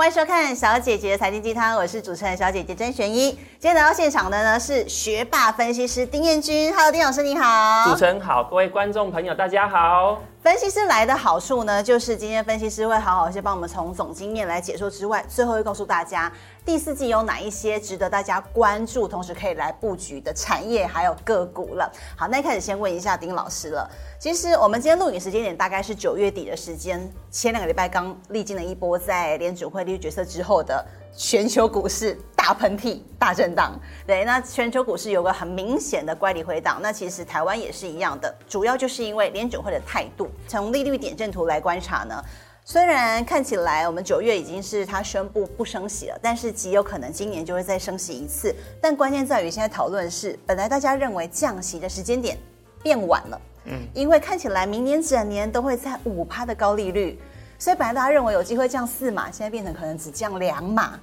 欢迎收看小姐姐的财经鸡汤，我是主持人小姐姐甄璇一。今天来到现场的呢是学霸分析师丁彦君，Hello，丁老师你好。主持人好，各位观众朋友大家好。分析师来的好处呢，就是今天分析师会好好先帮我们从总经验来解说之外，最后会告诉大家第四季有哪一些值得大家关注，同时可以来布局的产业还有个股了。好，那开始先问一下丁老师了。其实我们今天录影时间点大概是九月底的时间，前两个礼拜刚历经了一波在联准会利率决策之后的全球股市大喷嚏、大震荡。对，那全球股市有个很明显的乖离回档，那其实台湾也是一样的，主要就是因为联准会的态度。从利率点阵图来观察呢，虽然看起来我们九月已经是他宣布不升息了，但是极有可能今年就会再升息一次。但关键在于现在讨论是，本来大家认为降息的时间点变晚了，嗯，因为看起来明年整年都会在五趴的高利率，所以本来大家认为有机会降四码，现在变成可能只降两码。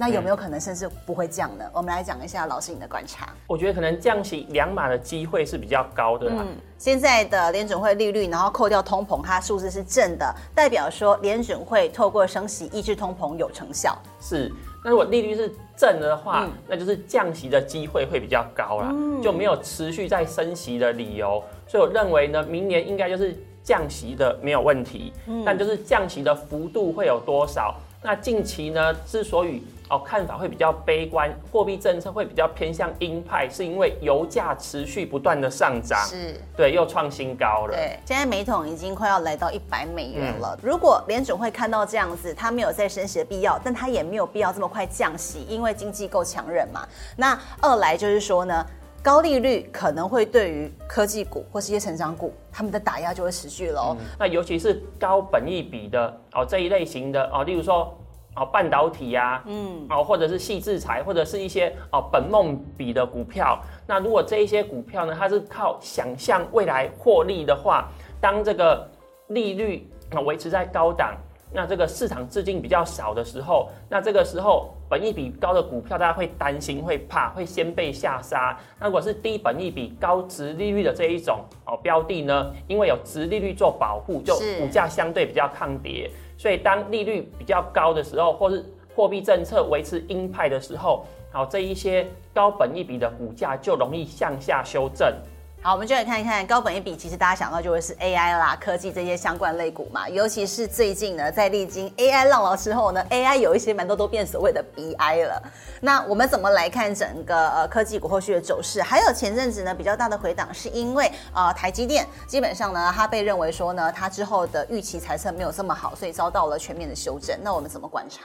那有没有可能甚至不会降呢？我们来讲一下老师你的观察。我觉得可能降息两码的机会是比较高的。嗯，现在的联准会利率，然后扣掉通膨，它数字是正的，代表说联准会透过升息抑制通膨有成效。是，那如果利率是正的话，嗯、那就是降息的机会会比较高啦，嗯、就没有持续在升息的理由。所以我认为呢，明年应该就是降息的没有问题，嗯、但就是降息的幅度会有多少？那近期呢，之所以哦，看法会比较悲观，货币政策会比较偏向鹰派，是因为油价持续不断的上涨，是，对，又创新高了。对，现在每桶已经快要来到一百美元了。嗯、如果联准会看到这样子，它没有再升息的必要，但它也没有必要这么快降息，因为经济够强韧嘛。那二来就是说呢，高利率可能会对于科技股或是一些成长股，他们的打压就会持续喽、嗯。那尤其是高本益比的哦这一类型的哦，例如说。哦，半导体呀、啊，嗯，哦，或者是细制材，或者是一些哦本梦比的股票。那如果这一些股票呢，它是靠想象未来获利的话，当这个利率啊维持在高档，那这个市场资金比较少的时候，那这个时候本益比高的股票，大家会担心、会怕、会先被下杀。那如果是低本益比、高值利率的这一种哦标的呢，因为有值利率做保护，就股价相对比较抗跌。所以，当利率比较高的时候，或是货币政策维持鹰派的时候，好，这一些高本益比的股价就容易向下修正。好，我们就来看一看高本一比，其实大家想到就会是 AI 啦、科技这些相关类股嘛。尤其是最近呢，在历经 AI 浪潮之后呢，AI 有一些蛮多都变所谓的 BI 了。那我们怎么来看整个呃科技股后续的走势？还有前阵子呢比较大的回档，是因为呃台积电基本上呢，它被认为说呢，它之后的预期财测没有这么好，所以遭到了全面的修正。那我们怎么观察？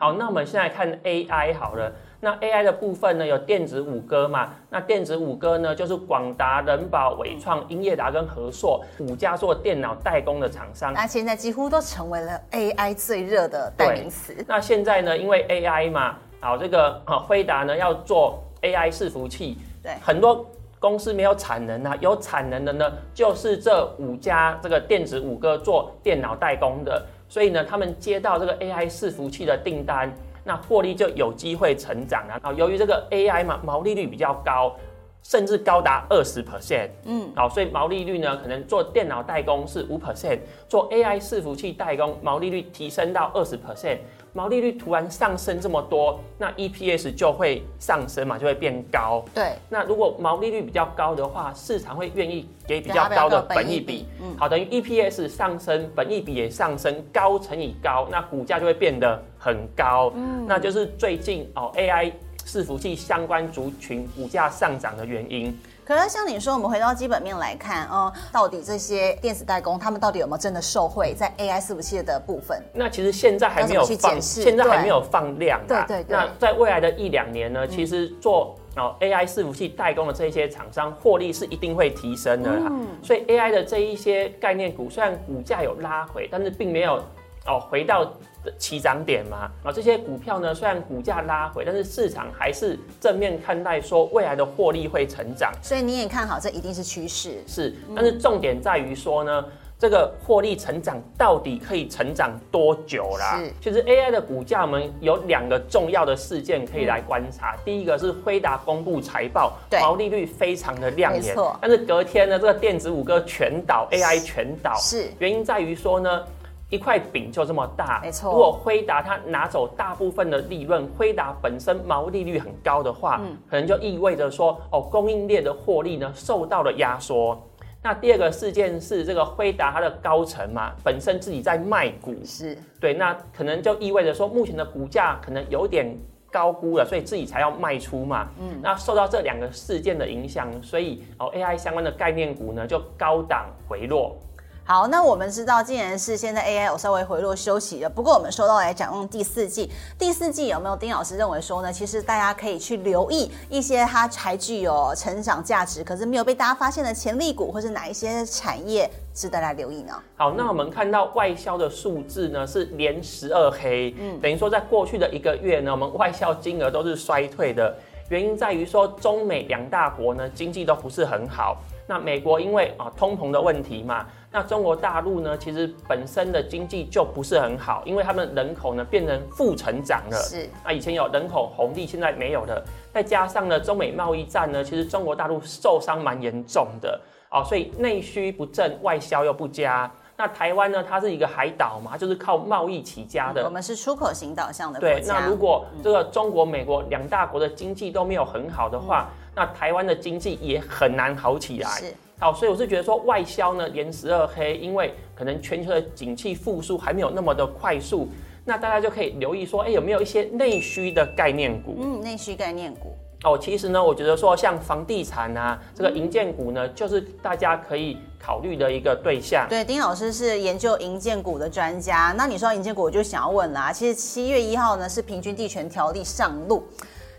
好，那我们现在看 AI 好了。那 AI 的部分呢，有电子五哥嘛？那电子五哥呢，就是广达、人保、伟创、英业达跟和硕五家做电脑代工的厂商。那现在几乎都成为了 AI 最热的代名词。那现在呢，因为 AI 嘛，好，这个啊，辉达呢要做 AI 伺服器，对，很多公司没有产能啊，有产能的呢，就是这五家这个电子五哥做电脑代工的，所以呢，他们接到这个 AI 伺服器的订单。那获利就有机会成长了啊！由于这个 AI 嘛，毛利率比较高，甚至高达二十 percent，嗯，好，所以毛利率呢，可能做电脑代工是五 percent，做 AI 伺服器代工，毛利率提升到二十 percent。毛利率突然上升这么多，那 EPS 就会上升嘛，就会变高。对。那如果毛利率比较高的话，市场会愿意给比较高的本益比。嗯。好，等于 EPS 上升，本益比也上升，高乘以高，那股价就会变得很高。嗯。那就是最近哦 AI 伺服器相关族群股价上涨的原因。可是像你说，我们回到基本面来看，嗯，到底这些电子代工他们到底有没有真的受惠在 AI 伺服器的部分？那其实现在还没有放，现在还没有放量啊。对对对。那在未来的一两年呢，其实做哦 AI 伺服器代工的这些厂商获利是一定会提升的啦。嗯。所以 AI 的这一些概念股，虽然股价有拉回，但是并没有哦回到。起涨点嘛，啊，这些股票呢，虽然股价拉回，但是市场还是正面看待，说未来的获利会成长。所以你也看好，这一定是趋势。是，但是重点在于说呢，嗯、这个获利成长到底可以成长多久啦？是，其实 AI 的股价，我们有两个重要的事件可以来观察。嗯、第一个是辉达公布财报，毛利率非常的亮眼。但是隔天呢，这个电子五哥全倒，，AI 全倒，是，原因在于说呢。一块饼就这么大，没错。如果辉达它拿走大部分的利润，辉达本身毛利率很高的话，嗯，可能就意味着说，哦，供应链的获利呢受到了压缩。那第二个事件是这个辉达它的高层嘛，本身自己在卖股，是对，那可能就意味着说，目前的股价可能有点高估了，所以自己才要卖出嘛。嗯，那受到这两个事件的影响，所以哦，AI 相关的概念股呢就高档回落。好，那我们知道，既然是现在 AI 有稍微回落休息了，不过我们说到来展望第四季，第四季有没有丁老师认为说呢？其实大家可以去留意一些它还具有成长价值，可是没有被大家发现的潜力股，或是哪一些产业值得来留意呢？好，那我们看到外销的数字呢是连十二黑，嗯，等于说在过去的一个月呢，我们外销金额都是衰退的，原因在于说中美两大国呢经济都不是很好。那美国因为啊通膨的问题嘛，那中国大陆呢，其实本身的经济就不是很好，因为他们人口呢变成负成长了。是。那以前有人口红利，现在没有了。再加上呢，中美贸易战呢，其实中国大陆受伤蛮严重的哦，所以内需不振，外销又不佳。那台湾呢，它是一个海岛嘛，就是靠贸易起家的。我们是出口型导向的。对。那如果这个中国、美国两大国的经济都没有很好的话，嗯那台湾的经济也很难好起来，是好，所以我是觉得说外销呢连十二黑，因为可能全球的景气复苏还没有那么的快速，那大家就可以留意说，哎、欸，有没有一些内需的概念股？嗯，内需概念股哦，其实呢，我觉得说像房地产啊，这个银建股呢，就是大家可以考虑的一个对象。对，丁老师是研究银建股的专家，那你说银建股，我就想要问啦，其实七月一号呢是平均地权条例上路，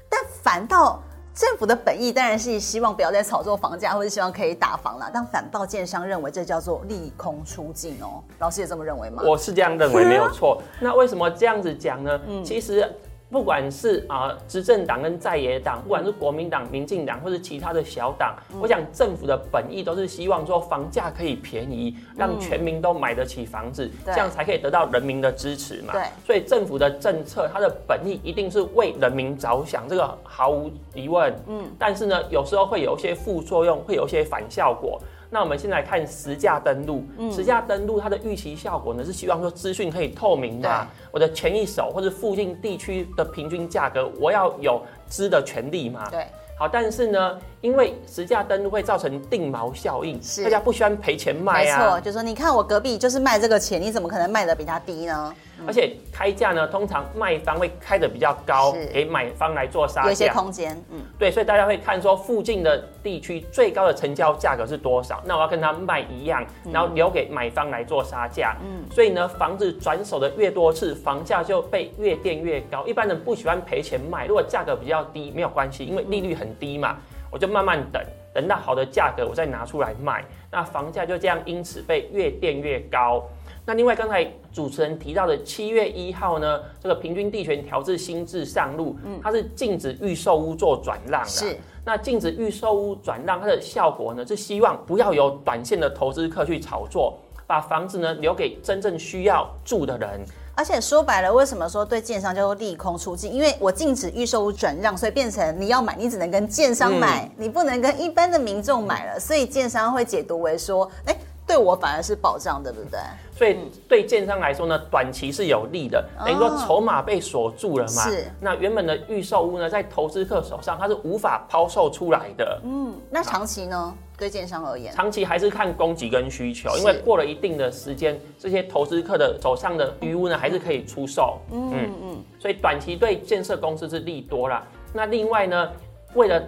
但反倒。政府的本意当然是希望不要再炒作房价，或者希望可以打房了。但反倒建商认为这叫做利空出尽哦。老师也这么认为吗？我是这样认为，没有错。那为什么这样子讲呢？嗯，其实。不管是啊执政党跟在野党，不管是国民党、民进党或者其他的小党，嗯、我想政府的本意都是希望说房价可以便宜，让全民都买得起房子，嗯、这样才可以得到人民的支持嘛。对，所以政府的政策它的本意一定是为人民着想，这个毫无疑问。嗯，但是呢，有时候会有一些副作用，会有一些反效果。那我们先来看实价登录，嗯、实价登录它的预期效果呢，是希望说资讯可以透明的，啊，我的前一手或者附近地区的平均价格，我要有知的权利嘛。对，好，但是呢，因为实价登录会造成定锚效应，是大家不喜欢赔钱卖啊。没错，就是说你看我隔壁就是卖这个钱，你怎么可能卖的比他低呢？而且开价呢，通常卖方会开的比较高，给买方来做杀价，有一些空间。嗯，对，所以大家会看说附近的地区最高的成交价格是多少，那我要跟他卖一样，然后留给买方来做杀价。嗯，所以呢，房子转手的越多次，房价就被越垫越高。一般人不喜欢赔钱卖，如果价格比较低没有关系，因为利率很低嘛，我就慢慢等，等到好的价格我再拿出来卖，那房价就这样因此被越垫越高。那另外，刚才主持人提到的七月一号呢，这个平均地权调制新制上路，嗯，它是禁止预售屋做转让的。是，那禁止预售屋转让，它的效果呢，是希望不要有短线的投资客去炒作，把房子呢留给真正需要住的人。而且说白了，为什么说对建商叫做利空出尽？因为我禁止预售屋转让，所以变成你要买，你只能跟建商买，嗯、你不能跟一般的民众买了。所以建商会解读为说，哎、欸。对我反而是保障的，对不对？所以对建商来说呢，短期是有利的，等于说筹码被锁住了嘛。是。那原本的预售屋呢，在投资客手上，它是无法抛售出来的。嗯。那长期呢？对建商而言，长期还是看供给跟需求，因为过了一定的时间，这些投资客的手上的余屋呢，还是可以出售。嗯嗯嗯。所以短期对建设公司是利多啦。那另外呢，为了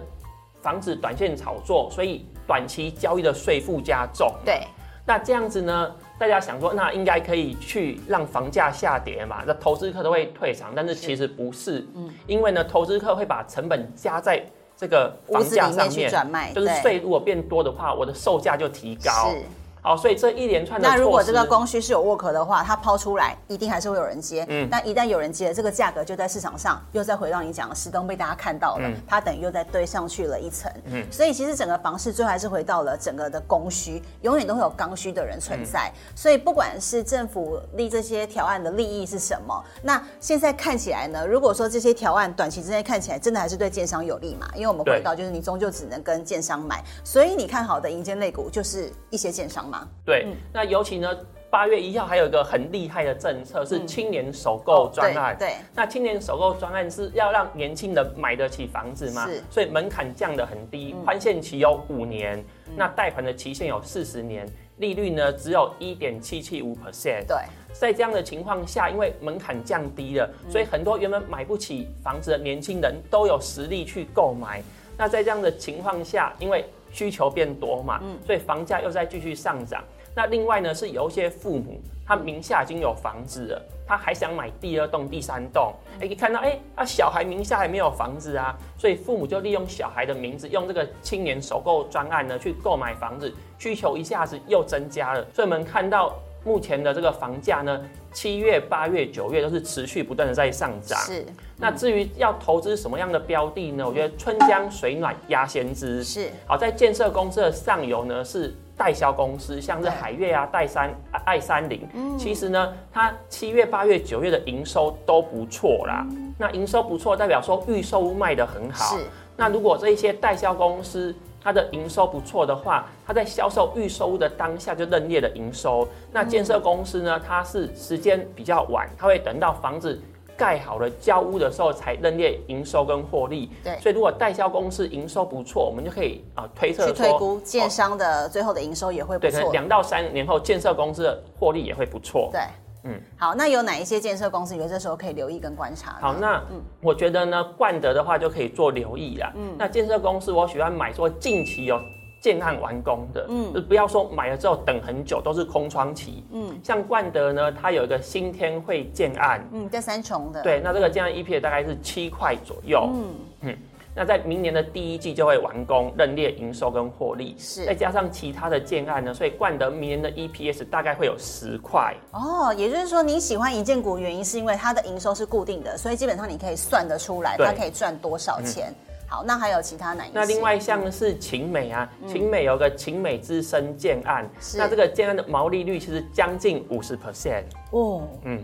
防止短线炒作，所以短期交易的税负加重。对。那这样子呢？大家想说，那应该可以去让房价下跌嘛？那投资客都会退场，但是其实不是，嗯，因为呢，投资客会把成本加在这个房价上面，就是税如果变多的话，我的售价就提高。是。好，所以这一连串的，那如果这个供需是有沃壳的话，它抛出来一定还是会有人接。嗯，但一旦有人接了，这个价格就在市场上又再回到你讲的石灯被大家看到了，嗯、它等于又再堆上去了一层。嗯，所以其实整个房市最后还是回到了整个的供需，永远都会有刚需的人存在。嗯、所以不管是政府立这些条案的利益是什么，那现在看起来呢，如果说这些条案短期之内看起来真的还是对建商有利嘛，因为我们回到就是你终究只能跟建商买，所以你看好的银建类股就是一些建商嘛。对，那尤其呢，八月一号还有一个很厉害的政策是青年首购专案。对，那青年首购专案是要让年轻人买得起房子嘛？是。所以门槛降得很低，宽限期有五年，那贷款的期限有四十年，利率呢只有一点七七五 percent。对。在这样的情况下，因为门槛降低了，所以很多原本买不起房子的年轻人都有实力去购买。那在这样的情况下，因为需求变多嘛，所以房价又在继续上涨。那另外呢，是有一些父母，他名下已经有房子了，他还想买第二栋、第三栋。哎，可以看到，哎，啊，小孩名下还没有房子啊，所以父母就利用小孩的名字，用这个青年首购专案呢，去购买房子，需求一下子又增加了。所以我们看到目前的这个房价呢，七月、八月、九月都是持续不断的在上涨。是。那至于要投资什么样的标的呢？我觉得春江水暖鸭先知。是。好，在建设公司的上游呢是。代销公司像是海悦啊、代三、爱三菱，嗯、其实呢，它七月、八月、九月的营收都不错啦。嗯、那营收不错，代表说预售屋卖得很好。是。那如果这一些代销公司它的营收不错的话，它在销售预售屋的当下就认列了营收。那建设公司呢，它是时间比较晚，它会等到房子。盖好了交屋的时候才认列营收跟获利，对，所以如果代销公司营收不错，我们就可以啊推测说，去推估建商的最后的营收也会不错。对，两到三年后建设公司的获利也会不错。对，嗯，好，那有哪一些建设公司，你觉得这时候可以留意跟观察？好，那嗯，我觉得呢，冠德的话就可以做留意啦。嗯，那建设公司我喜欢买说近期有。建案完工的，嗯，就不要说买了之后等很久都是空窗期，嗯，像冠德呢，它有一个新天汇建案，嗯，在三重的，对，那这个建案 EPS 大概是七块左右，嗯。嗯，那在明年的第一季就会完工，认列营收跟获利，是，再加上其他的建案呢，所以冠德明年的 EPS 大概会有十块，哦，也就是说你喜欢一建股原因是因为它的营收是固定的，所以基本上你可以算得出来它可以赚多少钱。嗯好，那还有其他哪一些？那另外像是勤美啊，勤、嗯、美有个勤美之声建案，是。那这个建案的毛利率其实将近五十 percent 哦，嗯，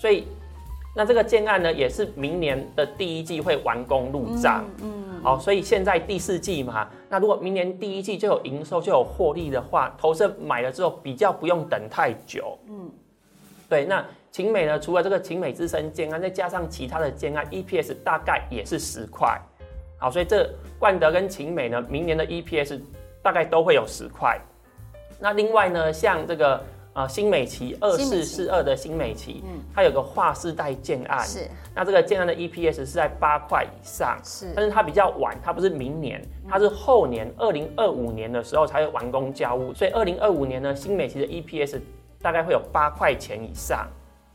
所以那这个建案呢，也是明年的第一季会完工入账，嗯，好，所以现在第四季嘛，那如果明年第一季就有营收就有获利的话，投资买了之后比较不用等太久，嗯，对，那晴美呢，除了这个晴美之声建案，再加上其他的建案，EPS 大概也是十块。好，所以这冠德跟晴美呢，明年的 EPS 大概都会有十块。那另外呢，像这个呃新美琪二四四二的新美琪，嗯，它有个划世代建案，是。那这个建案的 EPS 是在八块以上，是。但是它比较晚，它不是明年，它是后年二零二五年的时候才会完工交屋，所以二零二五年呢，新美琪的 EPS 大概会有八块钱以上。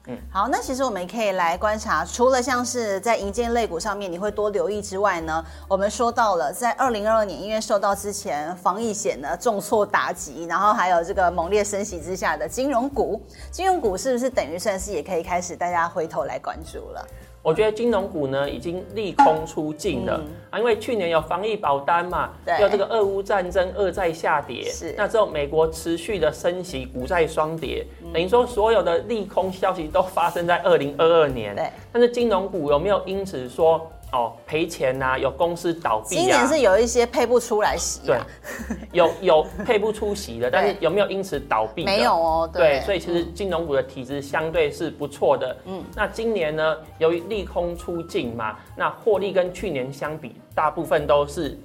嗯，好，那其实我们可以来观察，除了像是在银建类股上面你会多留意之外呢，我们说到了在二零二二年，因为受到之前防疫险的重挫打击，然后还有这个猛烈升息之下的金融股，金融股是不是等于算是也可以开始大家回头来关注了？我觉得金融股呢已经利空出尽了、嗯、啊，因为去年有防疫保单嘛，对，有这个俄乌战争，二债下跌，是，那之后美国持续的升息，股债双跌，嗯、等于说所有的利空消息都发生在二零二二年，对，但是金融股有没有因此说？哦，赔钱呐、啊，有公司倒闭、啊。今年是有一些配不出来息、啊，对，有有配不出息的，但是有没有因此倒闭？没有哦，对，对，所以其实金融股的体质相对是不错的。嗯，那今年呢，由于利空出尽嘛，那获利跟去年相比，大部分都是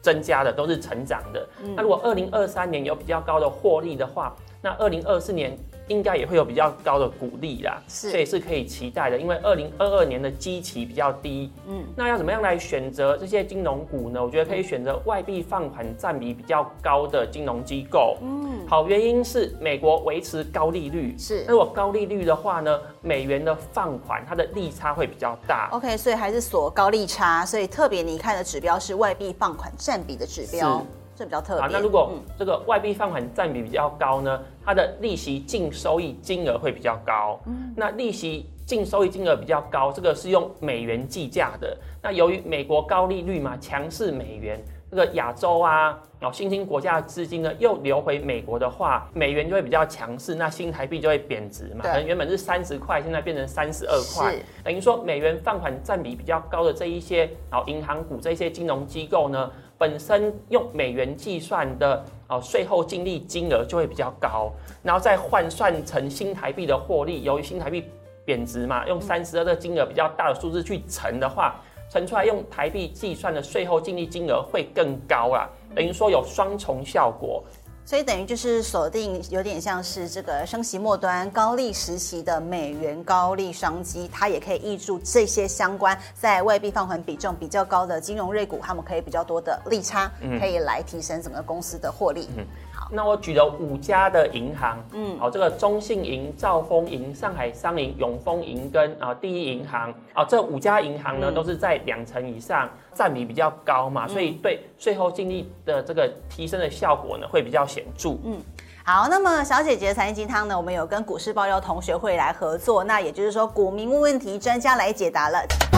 增加的，都是成长的。嗯、那如果二零二三年有比较高的获利的话，那二零二四年。应该也会有比较高的鼓励啦，是，所以是可以期待的。因为二零二二年的基期比较低，嗯，那要怎么样来选择这些金融股呢？我觉得可以选择外币放款占比比较高的金融机构，嗯，好，原因是美国维持高利率，是，那如果高利率的话呢，美元的放款它的利差会比较大。OK，所以还是锁高利差，所以特别你看的指标是外币放款占比的指标。这比较特别。那如果这个外币放款占比比较高呢，它的利息净收益金额会比较高。嗯，那利息净收益金额比较高，这个是用美元计价的。那由于美国高利率嘛，强势美元，这个亚洲啊，然哦，新兴国家的资金呢又流回美国的话，美元就会比较强势，那新台币就会贬值嘛。对可能原本是三十块，现在变成三十二块，等于说美元放款占比比较高的这一些，然后银行股这些金融机构呢。本身用美元计算的哦税后净利金额就会比较高，然后再换算成新台币的获利，由于新台币贬值嘛，用三十二这个金额比较大的数字去乘的话，乘出来用台币计算的税后净利金额会更高啦，等于说有双重效果。所以等于就是锁定有点像是这个升息末端高利时期的美元高利商机，它也可以挹注这些相关在外币放款比重比较高的金融类股，他们可以比较多的利差，可以来提升整个公司的获利。嗯那我举了五家的银行，嗯，好，这个中信银、兆丰银、上海商银、永丰银跟啊第一银行，啊，这五家银行呢、嗯、都是在两成以上，占比比较高嘛，所以对税后净利的这个提升的效果呢会比较显著。嗯，好，那么小姐姐的财经鸡汤呢，我们有跟股市爆料同学会来合作，那也就是说股民问问题，专家来解答了。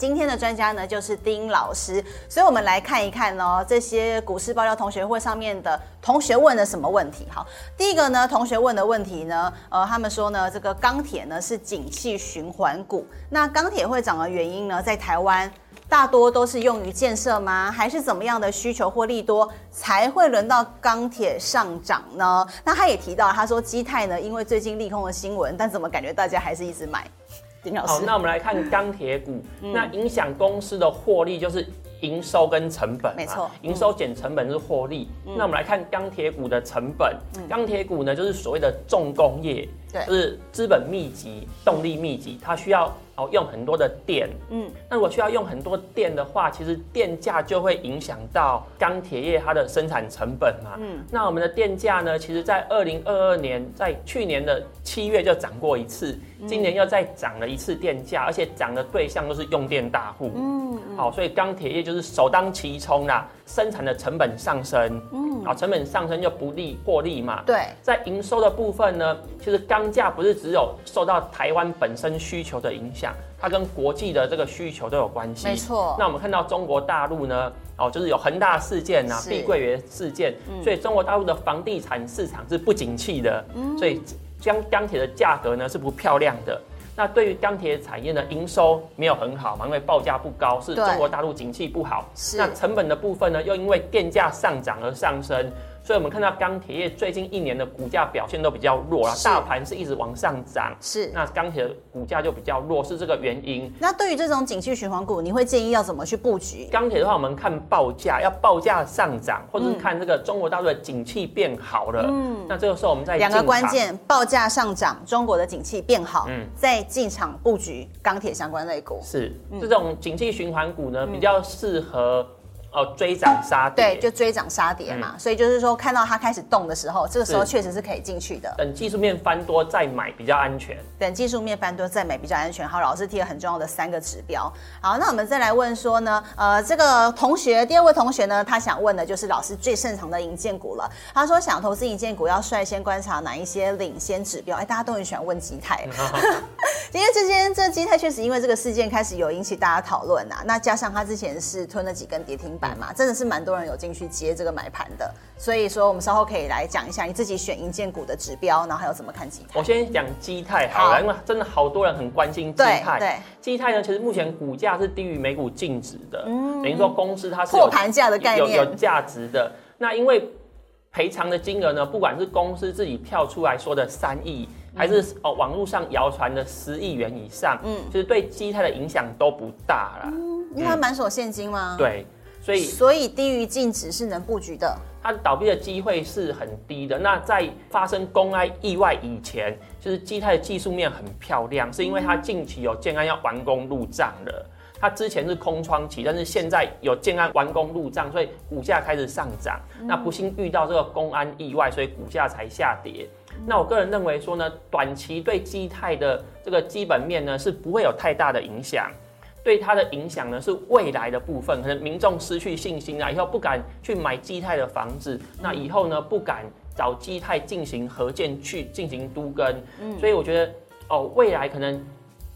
今天的专家呢，就是丁老师，所以我们来看一看哦，这些股市爆料同学会上面的同学问了什么问题？好，第一个呢，同学问的问题呢，呃，他们说呢，这个钢铁呢是景气循环股，那钢铁会涨的原因呢，在台湾大多都是用于建设吗？还是怎么样的需求或利多才会轮到钢铁上涨呢？那他也提到，他说基泰呢，因为最近利空的新闻，但怎么感觉大家还是一直买？好，那我们来看钢铁股，嗯、那影响公司的获利就是营收跟成本，没错，营收减成本是获利。嗯、那我们来看钢铁股的成本，钢铁、嗯、股呢就是所谓的重工业，对，就是资本密集、动力密集，它需要哦。用很多的电，嗯，那如果需要用很多电的话，其实电价就会影响到钢铁业它的生产成本嘛，嗯，那我们的电价呢，其实在二零二二年，在去年的七月就涨过一次，今年又再涨了一次电价，而且涨的对象都是用电大户，嗯，好，所以钢铁业就是首当其冲啦，生产的成本上升，嗯，啊，成本上升就不利获利嘛，对，在营收的部分呢，其实钢价不是只有受到台湾本身需求的影响。它跟国际的这个需求都有关系，没错。那我们看到中国大陆呢，哦，就是有恒大事件呐、啊，碧桂园事件，嗯、所以中国大陆的房地产市场是不景气的，嗯、所以将钢铁的价格呢是不漂亮的。那对于钢铁产业的，营收没有很好嘛，因为报价不高，是中国大陆景气不好。是。那成本的部分呢，又因为电价上涨而上升。所以，我们看到钢铁业最近一年的股价表现都比较弱啊，大盘是一直往上涨，是那钢铁的股价就比较弱，是这个原因。那对于这种景气循环股，你会建议要怎么去布局？钢铁的话，我们看报价，要报价上涨，或者是看这个中国大陆的景气变好了。嗯，那这个时候我们再两个关键：报价上涨，中国的景气变好，嗯，再进场布局钢铁相关类股。是，这种景气循环股呢，比较适合。哦，追涨杀跌，对，就追涨杀跌嘛。嗯、所以就是说，看到它开始动的时候，这个时候确实是可以进去的。等技术面翻多再买比较安全。等技术面翻多再买比较安全。好，老师提了很重要的三个指标。好，那我们再来问说呢，呃，这个同学，第二位同学呢，他想问的就是老师最擅长的银建股了。他说想投资银建股，要率先观察哪一些领先指标？哎，大家都很喜欢问基泰，因为这些这基泰确实因为这个事件开始有引起大家讨论呐。那加上他之前是吞了几根跌停。板嘛，真的是蛮多人有进去接这个买盘的，所以说我们稍后可以来讲一下你自己选营建股的指标，然后还有怎么看基泰。我先讲基泰好了，因为真的好多人很关心基泰。对，基泰呢，其实目前股价是低于每股净值的，嗯，等于说公司它是破盘价的概念，有有价值的。那因为赔偿的金额呢，不管是公司自己跳出来说的三亿，还是哦网络上谣传的十亿元以上，嗯，就是对基泰的影响都不大啦，嗯，因为它满手现金吗？对。所以，所以低于净值是能布局的，它倒闭的机会是很低的。那在发生公安意外以前，就是基泰的技术面很漂亮，是因为它近期有建安要完工入账了。它之前是空窗期，但是现在有建安完工入账，所以股价开始上涨。那不幸遇到这个公安意外，所以股价才下跌。那我个人认为说呢，短期对基泰的这个基本面呢是不会有太大的影响。对它的影响呢，是未来的部分，可能民众失去信心啊，以后不敢去买基泰的房子，那以后呢，不敢找基泰进行合建去进行都更，嗯，所以我觉得哦，未来可能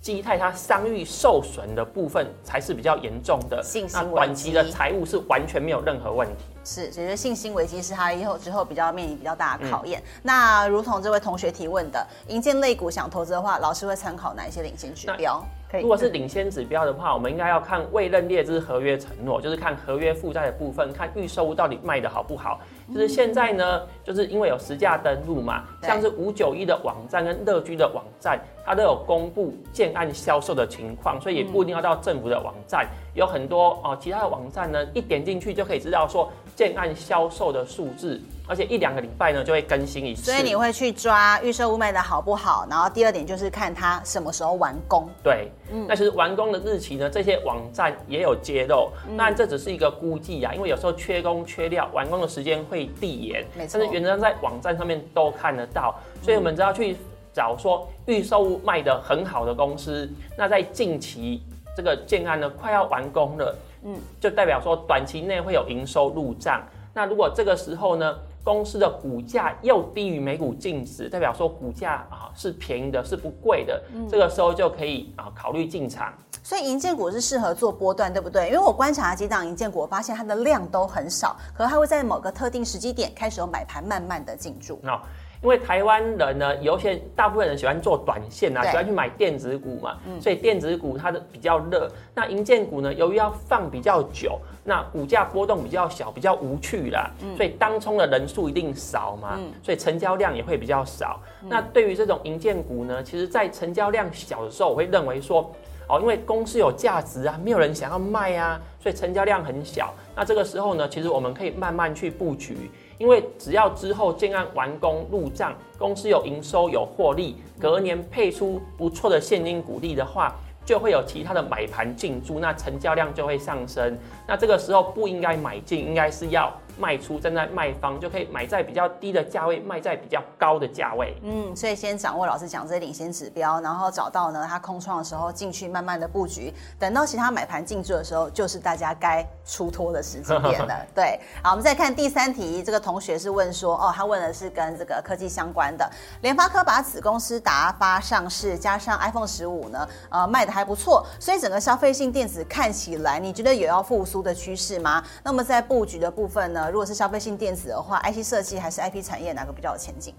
基泰它商誉受损的部分才是比较严重的，那短期的财务是完全没有任何问题。是，其实信心危机是它以后之后比较面临比较大的考验。嗯、那如同这位同学提问的，银建类股想投资的话，老师会参考哪一些领先指标？如果是领先指标的话，我们应该要看未认列之合约承诺，就是看合约负债的部分，看预售物到底卖的好不好。就是现在呢，就是因为有实价登录嘛，像是五九一的网站跟乐居的网站，它都有公布建案销售的情况，所以也不一定要到政府的网站，有很多哦其他的网站呢，一点进去就可以知道说建案销售的数字。而且一两个礼拜呢就会更新一次，所以你会去抓预售屋卖的好不好，然后第二点就是看它什么时候完工。对，嗯，那其实完工的日期呢，这些网站也有揭露，那、嗯、这只是一个估计啊，因为有时候缺工缺料，完工的时间会递延，没错，但是原则上在网站上面都看得到，所以我们只要去找说预售屋卖的很好的公司，那在近期这个建案呢快要完工了，嗯，就代表说短期内会有营收入账，那如果这个时候呢，公司的股价又低于每股净值，代表说股价啊是便宜的，是不贵的，嗯、这个时候就可以啊考虑进场。所以银建股是适合做波段，对不对？因为我观察几档银建股，我发现它的量都很少，可是它会在某个特定时机点开始有买盘，慢慢的进驻。哦因为台湾人呢，有些大部分人喜欢做短线啊，喜欢去买电子股嘛，嗯、所以电子股它的比较热。那银建股呢，由于要放比较久，那股价波动比较小，比较无趣啦，嗯、所以当冲的人数一定少嘛，嗯、所以成交量也会比较少。嗯、那对于这种银建股呢，其实在成交量小的时候，我会认为说，哦，因为公司有价值啊，没有人想要卖啊，所以成交量很小。那这个时候呢，其实我们可以慢慢去布局。因为只要之后建案完工入账，公司有营收有获利，隔年配出不错的现金股利的话，就会有其他的买盘进驻，那成交量就会上升。那这个时候不应该买进，应该是要。卖出站在卖方就可以买在比较低的价位，卖在比较高的价位。嗯，所以先掌握老师讲这些领先指标，然后找到呢它空窗的时候进去，慢慢的布局。等到其他买盘进驻的时候，就是大家该出脱的时间点了。对，好，我们再看第三题，这个同学是问说，哦，他问的是跟这个科技相关的。联发科把子公司达发上市，加上 iPhone 十五呢，呃，卖的还不错，所以整个消费性电子看起来，你觉得有要复苏的趋势吗？那么在布局的部分呢？如果是消费性电子的话，IC 设计还是 IP 产业哪个比较有前景？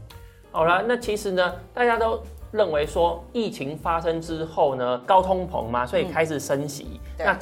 好了，那其实呢，大家都认为说疫情发生之后呢，高通膨嘛，所以开始升息。嗯、那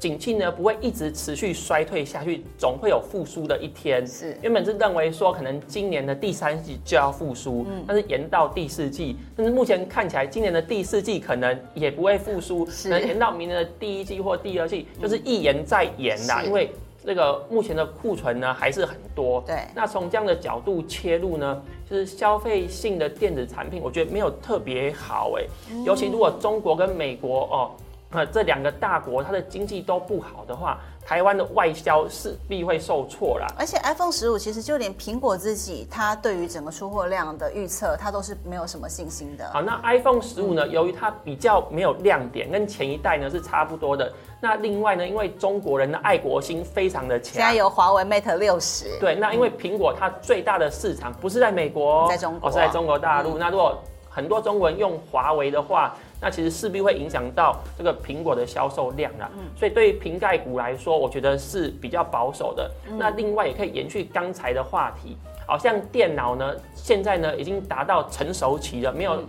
景气呢不会一直持续衰退下去，总会有复苏的一天。是，原本是认为说可能今年的第三季就要复苏，嗯、但是延到第四季，但是目前看起来今年的第四季可能也不会复苏，能延到明年的第一季或第二季，就是一延再延啦，因为。这个目前的库存呢还是很多，对。那从这样的角度切入呢，就是消费性的电子产品，我觉得没有特别好哎，嗯、尤其如果中国跟美国哦。那这两个大国，它的经济都不好的话，台湾的外销势必会受挫啦。而且 iPhone 十五其实就连苹果自己，它对于整个出货量的预测，它都是没有什么信心的。好，那 iPhone 十五呢？由于它比较没有亮点，跟前一代呢是差不多的。那另外呢，因为中国人的爱国心非常的强，现在有华为 Mate 六十。对，那因为苹果它最大的市场不是在美国，在中国，哦，是在中国大陆。嗯、那如果很多中国人用华为的话，那其实势必会影响到这个苹果的销售量啦。嗯，所以对于瓶盖股来说，我觉得是比较保守的。嗯、那另外也可以延续刚才的话题，好像电脑呢，现在呢已经达到成熟期了，没有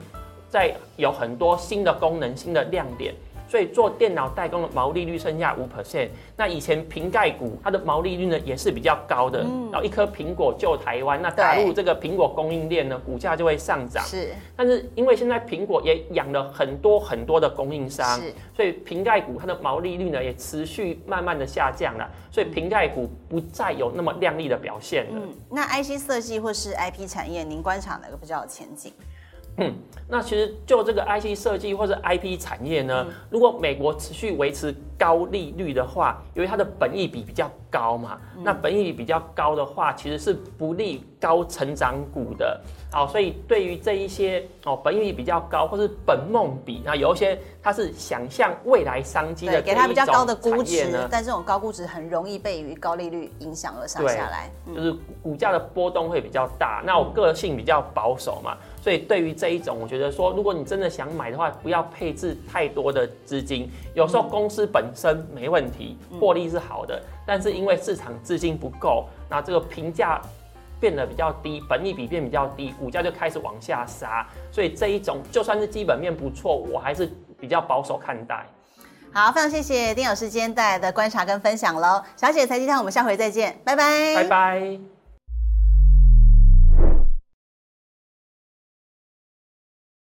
再有很多新的功能、新的亮点。所以做电脑代工的毛利率剩下五 percent，那以前瓶盖股它的毛利率呢也是比较高的，嗯、然后一颗苹果救台湾，那打入这个苹果供应链呢，股价就会上涨。是，但是因为现在苹果也养了很多很多的供应商，是，所以瓶盖股它的毛利率呢也持续慢慢的下降了，所以瓶盖股不再有那么亮丽的表现了。嗯，那 IC 设计或是 IP 产业，您观察哪个比较有前景？嗯，那其实就这个 IC 设计或者 IP 产业呢，嗯、如果美国持续维持高利率的话，因为它的本益比比较高嘛，嗯、那本益比比较高的话，其实是不利高成长股的。好，所以对于这一些哦，本益比比较高或是本梦比，那有一些它是想象未来商机的，给它比较高的估值呢，但这种高估值很容易被于高利率影响而上下来，就是股价的波动会比较大。那我个性比较保守嘛。所以对于这一种，我觉得说，如果你真的想买的话，不要配置太多的资金。有时候公司本身没问题，获利是好的，但是因为市场资金不够，那这个评价变得比较低，本益比变比较低，股价就开始往下杀。所以这一种就算是基本面不错，我还是比较保守看待。好，非常谢谢丁老师今天带来的观察跟分享喽。小姐财经台，我们下回再见，拜拜，拜拜。